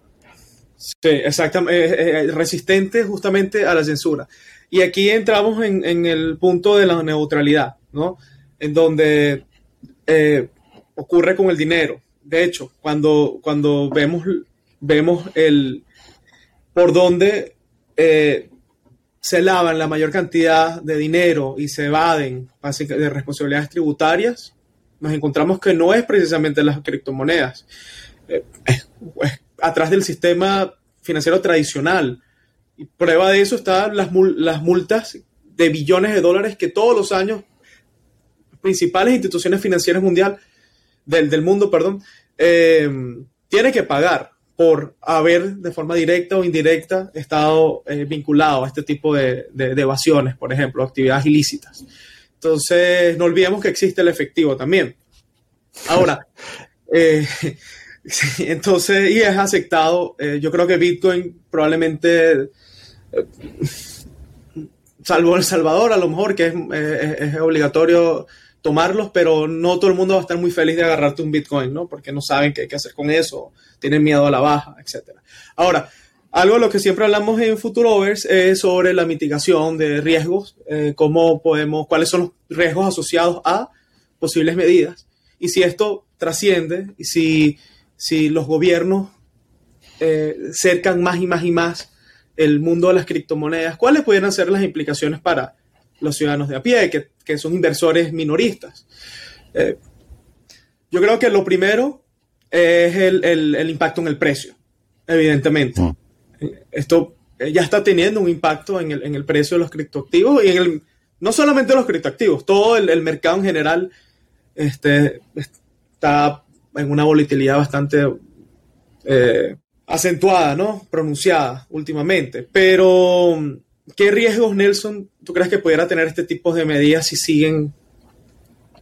Sí, exactamente, eh, eh, eh, resistente justamente a la censura. Y aquí entramos en, el punto de la neutralidad, ¿no? En donde ocurre con el dinero. De hecho, cuando, cuando vemos, vemos el por dónde se lavan la mayor cantidad de dinero y se evaden de responsabilidades tributarias, nos encontramos que no es precisamente las criptomonedas. Eh, atrás del sistema financiero tradicional. Y prueba de eso están las, las multas de billones de dólares que todos los años principales instituciones financieras mundial, del, del mundo, perdón, eh, tienen que pagar por haber de forma directa o indirecta estado eh, vinculado a este tipo de, evasiones, por ejemplo, actividades ilícitas. Entonces, no olvidemos que existe el efectivo también. Ahora, eh, entonces, y es aceptado, eh, yo creo que Bitcoin probablemente, salvo El Salvador, a lo mejor que es, es obligatorio tomarlos, pero no todo el mundo va a estar muy feliz de agarrarte un Bitcoin, ¿no? Porque no saben qué, qué hacer con eso, tienen miedo a la baja, etc. Ahora, algo de lo que siempre hablamos en Futurovers es sobre la mitigación de riesgos, eh, cómo podemos, cuáles son los riesgos asociados a posibles medidas. Y si esto trasciende y si, si los gobiernos eh, cercan más y más y más el mundo de las criptomonedas, ¿cuáles pudieran ser las implicaciones para los ciudadanos de a pie, que, que son inversores minoristas? Eh, yo creo que lo primero es el, el, el impacto en el precio, evidentemente. Mm. Esto ya está teniendo un impacto en el, en el precio de los criptoactivos y en el, no solamente los criptoactivos, todo el, el mercado en general este, está en una volatilidad bastante eh, acentuada, ¿no? Pronunciada últimamente. Pero, ¿qué riesgos, Nelson, tú crees que pudiera tener este tipo de medidas si siguen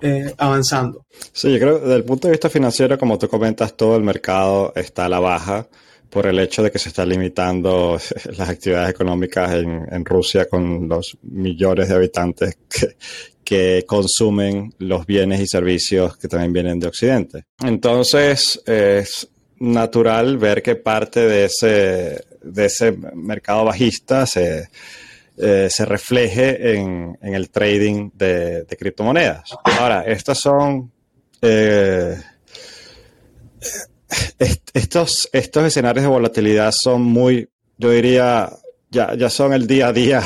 eh, avanzando? Sí, yo creo que desde el punto de vista financiero, como tú comentas, todo el mercado está a la baja por el hecho de que se están limitando las actividades económicas en, Rusia con los millones de habitantes que, consumen los bienes y servicios que también vienen de Occidente. Entonces, es natural ver que parte de ese, de ese mercado bajista se, eh, se refleje en, en, el trading de, criptomonedas. Ahora, estas son... Eh, estos, estos escenarios de volatilidad son muy, yo diría, ya, ya son el día a día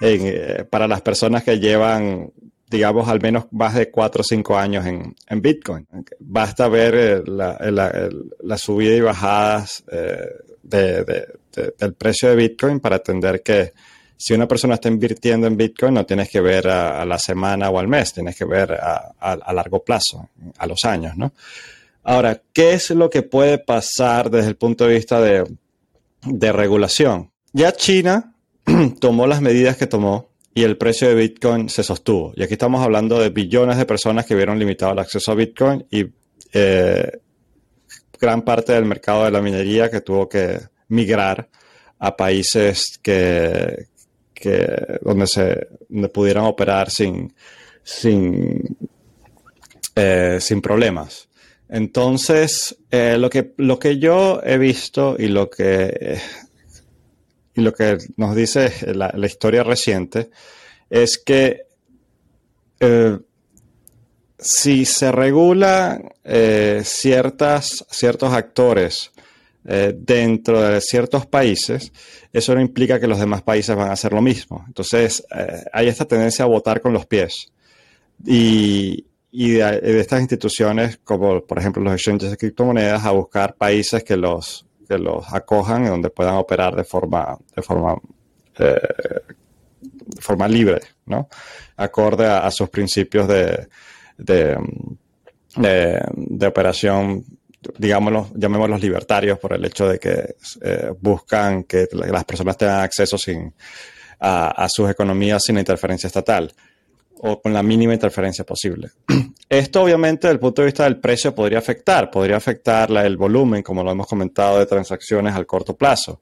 eh, para las personas que llevan, digamos, al menos más de cuatro o cinco años en, en Bitcoin. Basta ver eh, la, la, subida y bajadas de, de, de, del precio de Bitcoin para entender que si una persona está invirtiendo en Bitcoin, no tienes que ver a, la semana o al mes, tienes que ver a, largo plazo, a los años, ¿no? Ahora, ¿qué es lo que puede pasar desde el punto de vista de, de regulación? Ya China tomó las medidas que tomó y el precio de Bitcoin se sostuvo. Y aquí estamos hablando de billones de personas que vieron limitado el acceso a Bitcoin y eh, gran parte del mercado de la minería que tuvo que migrar a países que, que donde se donde pudieran operar sin, sin, eh, sin problemas. Entonces, eh, lo, que, lo que yo he visto y lo que, y lo que nos dice la, historia reciente es que eh, si se regulan eh, ciertas, ciertos actores eh, dentro de ciertos países, eso no implica que los demás países van a hacer lo mismo. Entonces, eh, hay esta tendencia a votar con los pies. Y, de, estas instituciones, como por ejemplo los exchanges de criptomonedas, a buscar países que los, que los acojan y donde puedan operar de forma, de forma, de forma libre, ¿no? Acorde a sus principios de, de, de, operación digámoslo, llamémoslos libertarios por el hecho de que eh, buscan que las personas tengan acceso sin, a, a, sus economías sin interferencia estatal o con la mínima interferencia posible. Esto obviamente desde el punto de vista del precio podría afectar, podría afectar el volumen, como lo hemos comentado, de transacciones al corto plazo.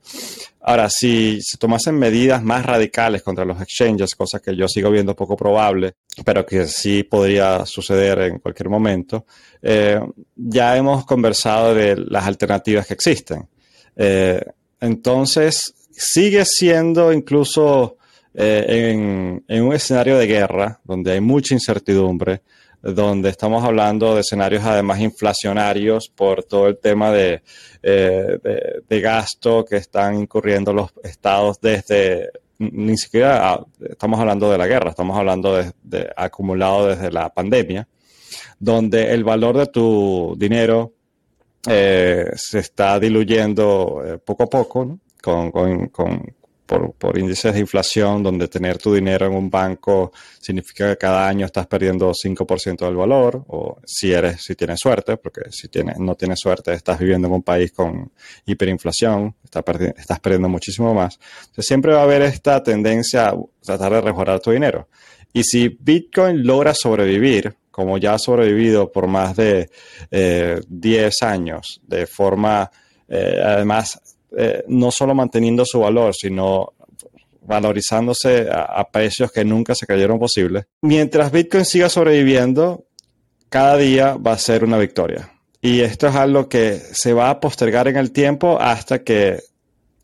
Ahora, si se tomasen medidas más radicales contra los exchanges, cosa que yo sigo viendo poco probable, pero que sí podría suceder en cualquier momento, eh, ya hemos conversado de las alternativas que existen. Eh, entonces, sigue siendo incluso eh, en, en, un escenario de guerra, donde hay mucha incertidumbre, donde estamos hablando de escenarios además inflacionarios por todo el tema de, eh, de, de gasto que están incurriendo los estados desde, ni siquiera ah, estamos hablando de la guerra, estamos hablando de, de, acumulado desde la pandemia, donde el valor de tu dinero eh, se está diluyendo eh, poco a poco, ¿no? con, con, por, por, índices de inflación, donde tener tu dinero en un banco significa que cada año estás perdiendo 5% del valor, o si eres, si tienes suerte, porque si tienes, no tienes suerte, estás viviendo en un país con hiperinflación, estás, perdi estás perdiendo muchísimo más. Entonces siempre va a haber esta tendencia a tratar de mejorar tu dinero. Y si Bitcoin logra sobrevivir, como ya ha sobrevivido por más de eh, 10 años, de forma, eh, además, eh, no solo manteniendo su valor, sino valorizándose a, precios que nunca se creyeron posibles. Mientras Bitcoin siga sobreviviendo, cada día va a ser una victoria. Y esto es algo que se va a postergar en el tiempo hasta que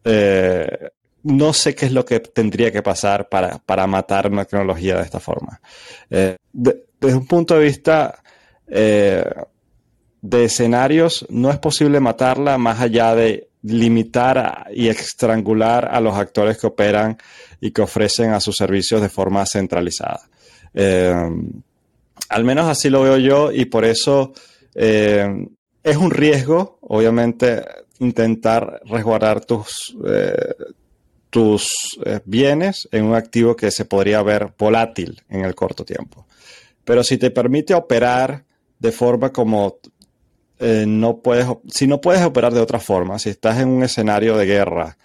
eh, no sé qué es lo que tendría que pasar para, para matar una tecnología de esta forma. Eh, de, desde un punto de vista de escenarios no es posible matarla más allá de limitar y estrangular a los actores que operan y que ofrecen a sus servicios de forma centralizada. Eh, al menos así lo veo yo y por eso eh, es un riesgo, obviamente, intentar resguardar tus, eh, tus bienes en un activo que se podría ver volátil en el corto tiempo. Pero si te permite operar de forma como no puedes, si no puedes operar de otra forma, si estás en un escenario de guerra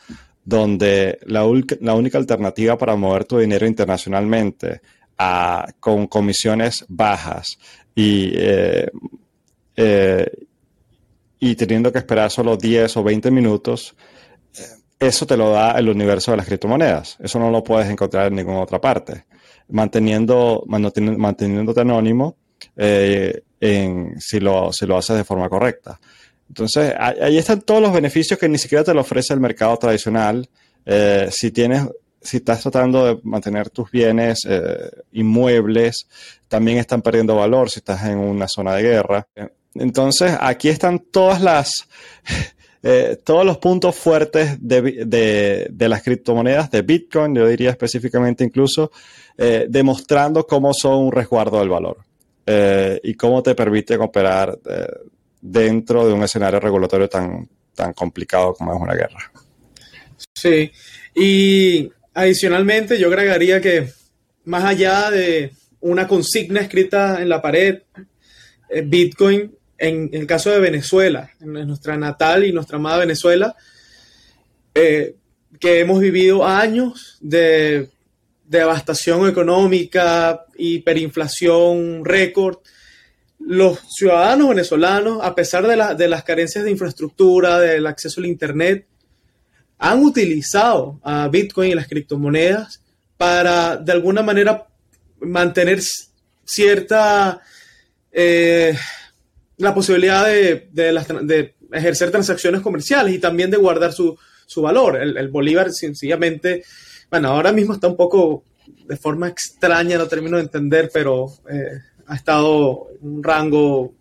donde la, la única alternativa para mover tu dinero internacionalmente con comisiones bajas y, eh, eh, y teniendo que esperar solo 10 o 20 minutos, eh, eso te lo da el universo de las criptomonedas. Eso no lo puedes encontrar en ninguna otra parte. Manteniendo, manteniéndote anónimo en, si, lo, si lo haces de forma correcta. Entonces, ahí están todos los beneficios que ni siquiera te lo ofrece el mercado tradicional. Eh, si tienes, si estás tratando de mantener tus bienes eh, inmuebles, también están perdiendo valor si estás en una zona de guerra. Entonces, aquí están todas las, eh, todos los puntos fuertes de, de, las criptomonedas, de Bitcoin, yo diría específicamente incluso, demostrando cómo son un resguardo del valor y cómo te permite operar dentro de un escenario regulatorio tan, tan complicado como es una guerra. Sí, y adicionalmente yo agregaría que más allá de una consigna escrita en la pared, eh, Bitcoin, en, el caso de Venezuela, en nuestra natal y nuestra amada Venezuela, eh, que hemos vivido años de devastación económica, hiperinflación récord, los ciudadanos venezolanos, a pesar de, las carencias de infraestructura, del acceso al Internet, han utilizado a Bitcoin y las criptomonedas para, de alguna manera, mantener cierta, eh, la posibilidad de, ejercer transacciones comerciales y también de guardar su, valor. El, Bolívar sencillamente, bueno, ahora mismo está un poco de forma extraña, no termino de entender, pero eh, ha estado en un rango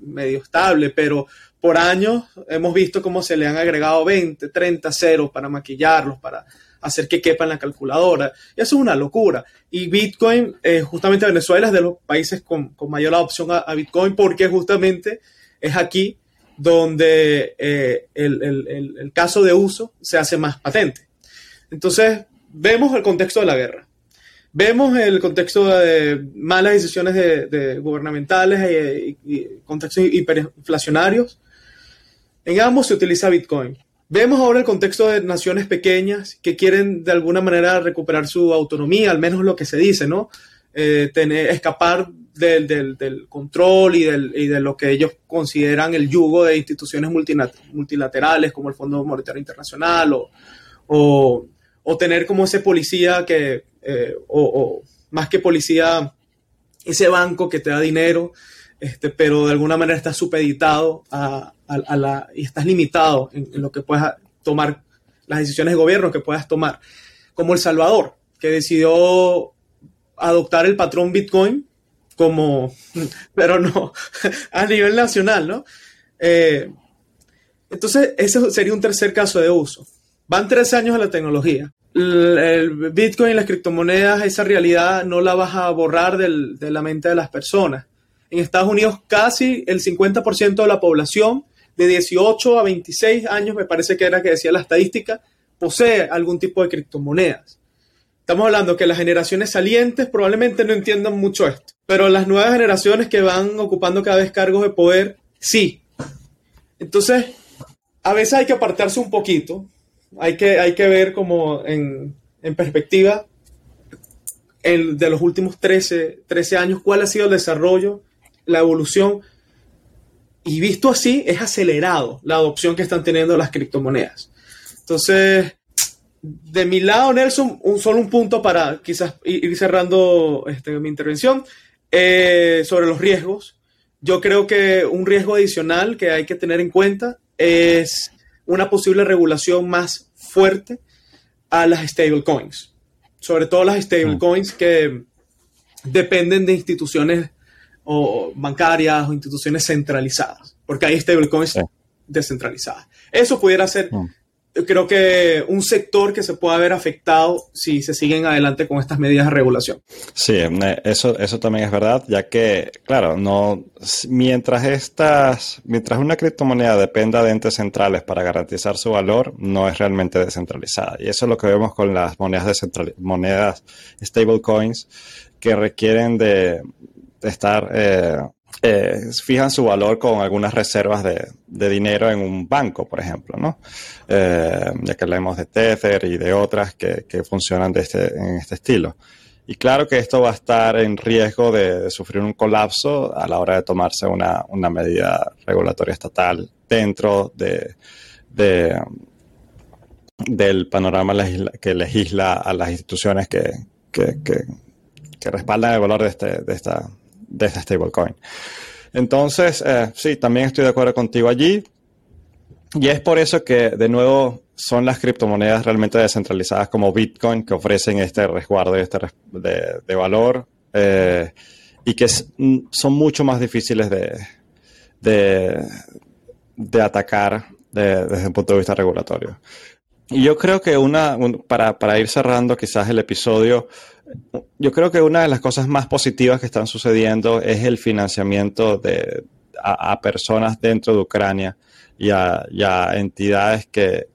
medio estable, pero por años hemos visto cómo se le han agregado 20, 30 ceros para maquillarlos, para hacer que quepa en la calculadora. Y eso es una locura. Y Bitcoin, eh, justamente Venezuela es de los países con, mayor adopción a, Bitcoin porque justamente es aquí donde eh, el caso de uso se hace más patente. Entonces, vemos el contexto de la guerra. Vemos el contexto de malas decisiones de, gubernamentales eh, y, contextos hiperinflacionarios. En ambos se utiliza Bitcoin. Vemos ahora el contexto de naciones pequeñas que quieren de alguna manera recuperar su autonomía, al menos lo que se dice, ¿no? Eh, tener, escapar del, control y, de lo que ellos consideran el yugo de instituciones multilaterales como el Fondo Monetario Internacional o tener como ese policía que eh, o, más que policía, ese banco que te da dinero, este, pero de alguna manera estás supeditado a, la, y estás limitado en, lo que puedas tomar, las decisiones de gobierno que puedas tomar, como El Salvador, que decidió adoptar el patrón Bitcoin como, pero no, a nivel nacional, ¿no? Eh, entonces, ese sería un tercer caso de uso. Van tres años a la tecnología el Bitcoin y las criptomonedas, esa realidad no la vas a borrar de la mente de las personas. En Estados Unidos casi el 50% de la población de 18 a 26 años, me parece que era que decía la estadística, posee algún tipo de criptomonedas. Estamos hablando que las generaciones salientes probablemente no entiendan mucho esto, pero las nuevas generaciones que van ocupando cada vez cargos de poder, sí. Entonces, a veces hay que apartarse un poquito hay que, hay que ver como en, perspectiva el, de los últimos 13, 13 años cuál ha sido el desarrollo, la evolución. Y visto así, es acelerado la adopción que están teniendo las criptomonedas. Entonces, de mi lado, Nelson, un, solo un punto para quizás ir cerrando este, mi intervención eh, sobre los riesgos. Yo creo que un riesgo adicional que hay que tener en cuenta es una posible regulación más fuerte a las stablecoins, sobre todo las stablecoins que dependen de instituciones o bancarias o instituciones centralizadas, porque hay stablecoins descentralizadas. Eso pudiera ser mm creo que un sector que se puede haber afectado si se siguen adelante con estas medidas de regulación. Sí, eso, eso también es verdad, ya que, claro, no, mientras estas, mientras una criptomoneda dependa de entes centrales para garantizar su valor, no es realmente descentralizada. Y eso es lo que vemos con las monedas monedas stablecoins que requieren de, estar eh, eh, fijan su valor con algunas reservas de, dinero en un banco, por ejemplo. Eh, ya que hablamos de Tether y de otras que, funcionan de este, en este estilo. Y claro que esto va a estar en riesgo de, sufrir un colapso a la hora de tomarse una, medida regulatoria estatal dentro de, del panorama que legisla a las instituciones que, respaldan el valor de, este, de esta de esta stablecoin. Entonces, eh, sí, también estoy de acuerdo contigo allí. Y es por eso que, de nuevo, son las criptomonedas realmente descentralizadas como Bitcoin que ofrecen este resguardo y este de, valor eh, y que mm, son mucho más difíciles de, de, atacar desde el punto de vista regulatorio. Y yo creo que una, para, para ir cerrando quizás el episodio, yo creo que una de las cosas más positivas que están sucediendo es el financiamiento de, a, personas dentro de Ucrania y a, entidades que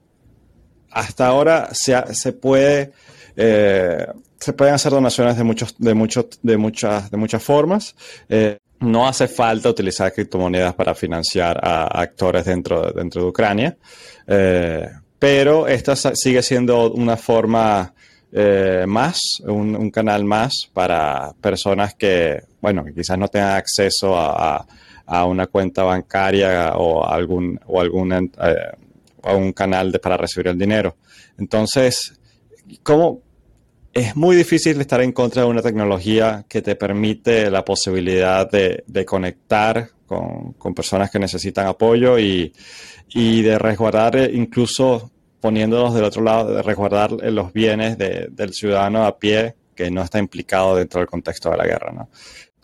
hasta ahora se, se puede eh, se pueden hacer donaciones de muchos de muchos de muchas de muchas formas. Eh, no hace falta utilizar criptomonedas para financiar a, actores dentro, dentro de Ucrania eh, pero esta sigue siendo una forma eh, más, un, canal más para personas que, bueno, que quizás no tengan acceso a, una cuenta bancaria o algún, o eh, un canal de, para recibir el dinero. Entonces, ¿cómo? Es muy difícil estar en contra de una tecnología que te permite la posibilidad de, conectar con, con, personas que necesitan apoyo y, y de resguardar incluso poniéndonos del otro lado, de resguardar los bienes del ciudadano a pie que no está implicado dentro del contexto de la guerra. ¿no?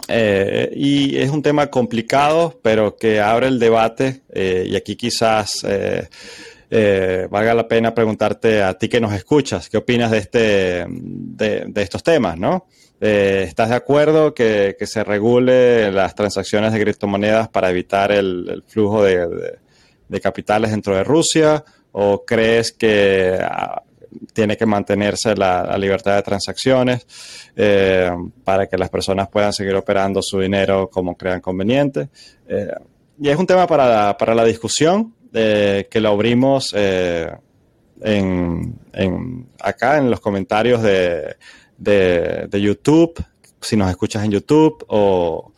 Eh, y es un tema complicado, pero que abre el debate eh, y aquí quizás eh, valga la pena preguntarte a ti que nos escuchas, ¿qué opinas de, este, de, estos temas? ¿no? ¿Estás de acuerdo que, se regule las transacciones de criptomonedas para evitar el, flujo de, de capitales dentro de Rusia? ¿O crees que ah, tiene que mantenerse la, libertad de transacciones eh, para que las personas puedan seguir operando su dinero como crean conveniente? Eh, y es un tema para la, discusión que lo abrimos eh, en, acá en los comentarios de, de YouTube si nos escuchas en YouTube o,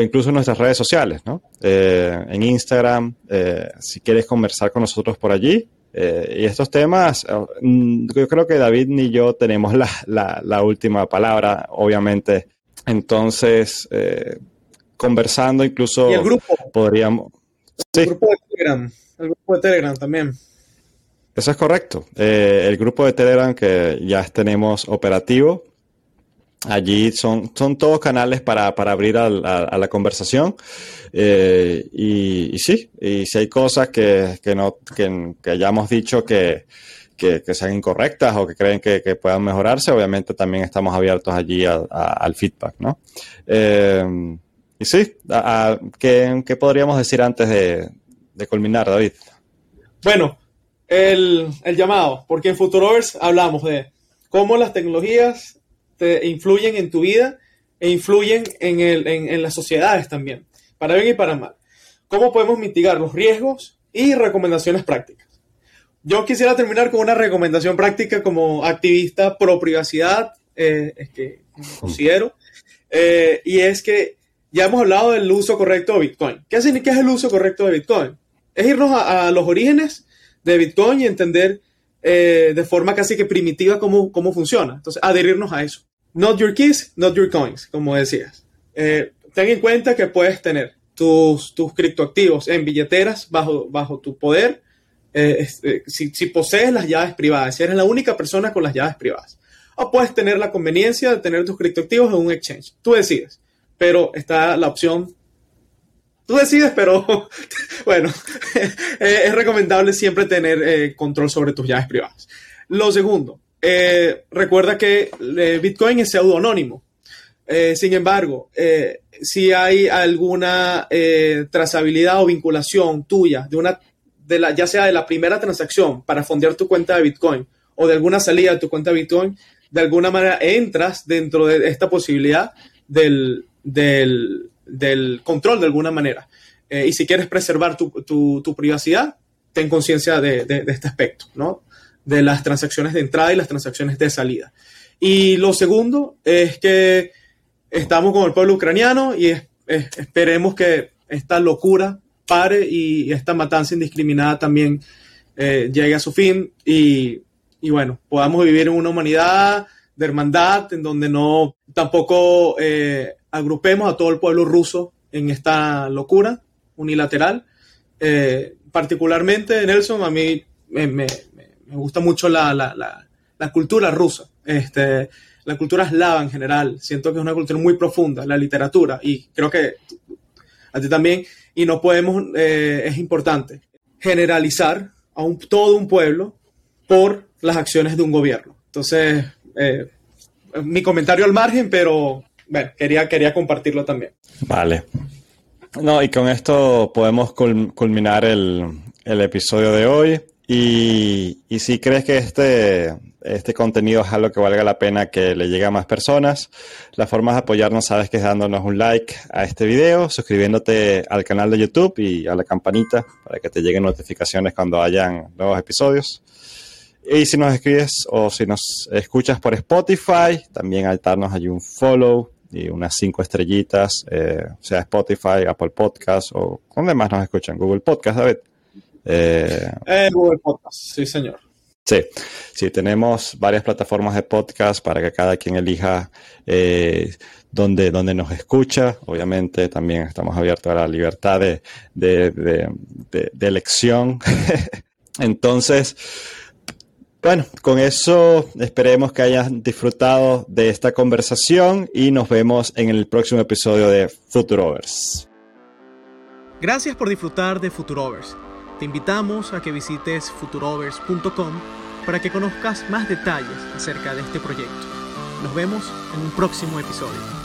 incluso en nuestras redes sociales, ¿no? Eh, en Instagram, eh, si quieres conversar con nosotros por allí. Eh, y estos temas, mm, yo creo que David ni yo tenemos la, última palabra, obviamente. Entonces, conversando incluso... Y el grupo. Podríamos... El grupo de Telegram. El grupo de Telegram también. Eso es correcto. el grupo de Telegram que ya tenemos operativo Allí son, son todos canales para, abrir a, la conversación. Eh, y, sí, y si hay cosas que, no, que, hayamos dicho que, sean incorrectas o que creen que, puedan mejorarse, obviamente también estamos abiertos allí al feedback, ¿no? Eh, y sí, ¿qué, podríamos decir antes de, culminar, David? Bueno, el, el llamado, porque en Futurovers hablamos de cómo las tecnologías influyen en tu vida e influyen en, el, las sociedades también, para bien y para mal. ¿Cómo podemos mitigar los riesgos y recomendaciones prácticas? Yo quisiera terminar con una recomendación práctica como activista pro privacidad, eh, es que considero, eh, y es que ya hemos hablado del uso correcto de Bitcoin. ¿Qué, es el uso correcto de Bitcoin? Es irnos a, a los orígenes de Bitcoin y entender eh, de forma casi que primitiva cómo, cómo funciona. Entonces, adherirnos a eso. Not your keys, not your coins, como decías. Eh, ten en cuenta que puedes tener tus, tus criptoactivos en billeteras bajo, bajo tu poder eh, eh, si, si, posees las llaves privadas, si eres la única persona con las llaves privadas. O puedes tener la conveniencia de tener tus criptoactivos en un exchange. Tú decides. pero está la opción. Tú decides, pero bueno, eh, es recomendable siempre tener eh, control sobre tus llaves privadas. Lo segundo, eh, recuerda que Bitcoin es pseudonónimo. sin embargo, si hay alguna trazabilidad o vinculación tuya de una, de la, ya sea de la primera transacción para fondear tu cuenta de Bitcoin o de alguna salida de tu cuenta de Bitcoin, de alguna manera entras dentro de esta posibilidad del, del, control de alguna manera. Eh, y si quieres preservar tu, tu, privacidad, ten conciencia de, de, este aspecto, ¿no? De las transacciones de entrada y las transacciones de salida. Y lo segundo es que estamos con el pueblo ucraniano y esperemos que esta locura pare y, esta matanza indiscriminada también eh, llegue a su fin y y bueno, podamos vivir en una humanidad de hermandad en donde no tampoco eh, agrupemos a todo el pueblo ruso en esta locura unilateral. Eh, particularmente, Nelson, a mí me, gusta mucho la, la, cultura rusa, este, la cultura eslava en general. Siento que es una cultura muy profunda, la literatura, y creo que a ti también, y no podemos, eh, es importante, generalizar a un, todo un pueblo por las acciones de un gobierno. Entonces, eh, mi comentario al margen, pero bueno, quería, quería compartirlo también. Vale. No, y con esto podemos culminar el, episodio de hoy. Y, si crees que este, este contenido es algo que valga la pena que le llegue a más personas, la forma de apoyarnos sabes que es dándonos un like a este video, suscribiéndote al canal de YouTube y a la campanita para que te lleguen notificaciones cuando hayan nuevos episodios. Y si nos escribes o si nos escuchas por Spotify, también altarnos allí un follow y unas cinco estrellitas, eh, sea Spotify, Apple Podcast o ¿dónde más nos escuchan? Google Podcast, David. Eh, Google Podcast, sí, señor. Sí, sí, tenemos varias plataformas de podcast para que cada quien elija eh, donde, donde nos escucha. Obviamente también estamos abiertos a la libertad de, de, de, de elección. Entonces, bueno, con eso esperemos que hayan disfrutado de esta conversación y nos vemos en el próximo episodio de Futurovers. Gracias por disfrutar de Futurovers. Te invitamos a que visites futurovers.com para que conozcas más detalles acerca de este proyecto. Nos vemos en un próximo episodio.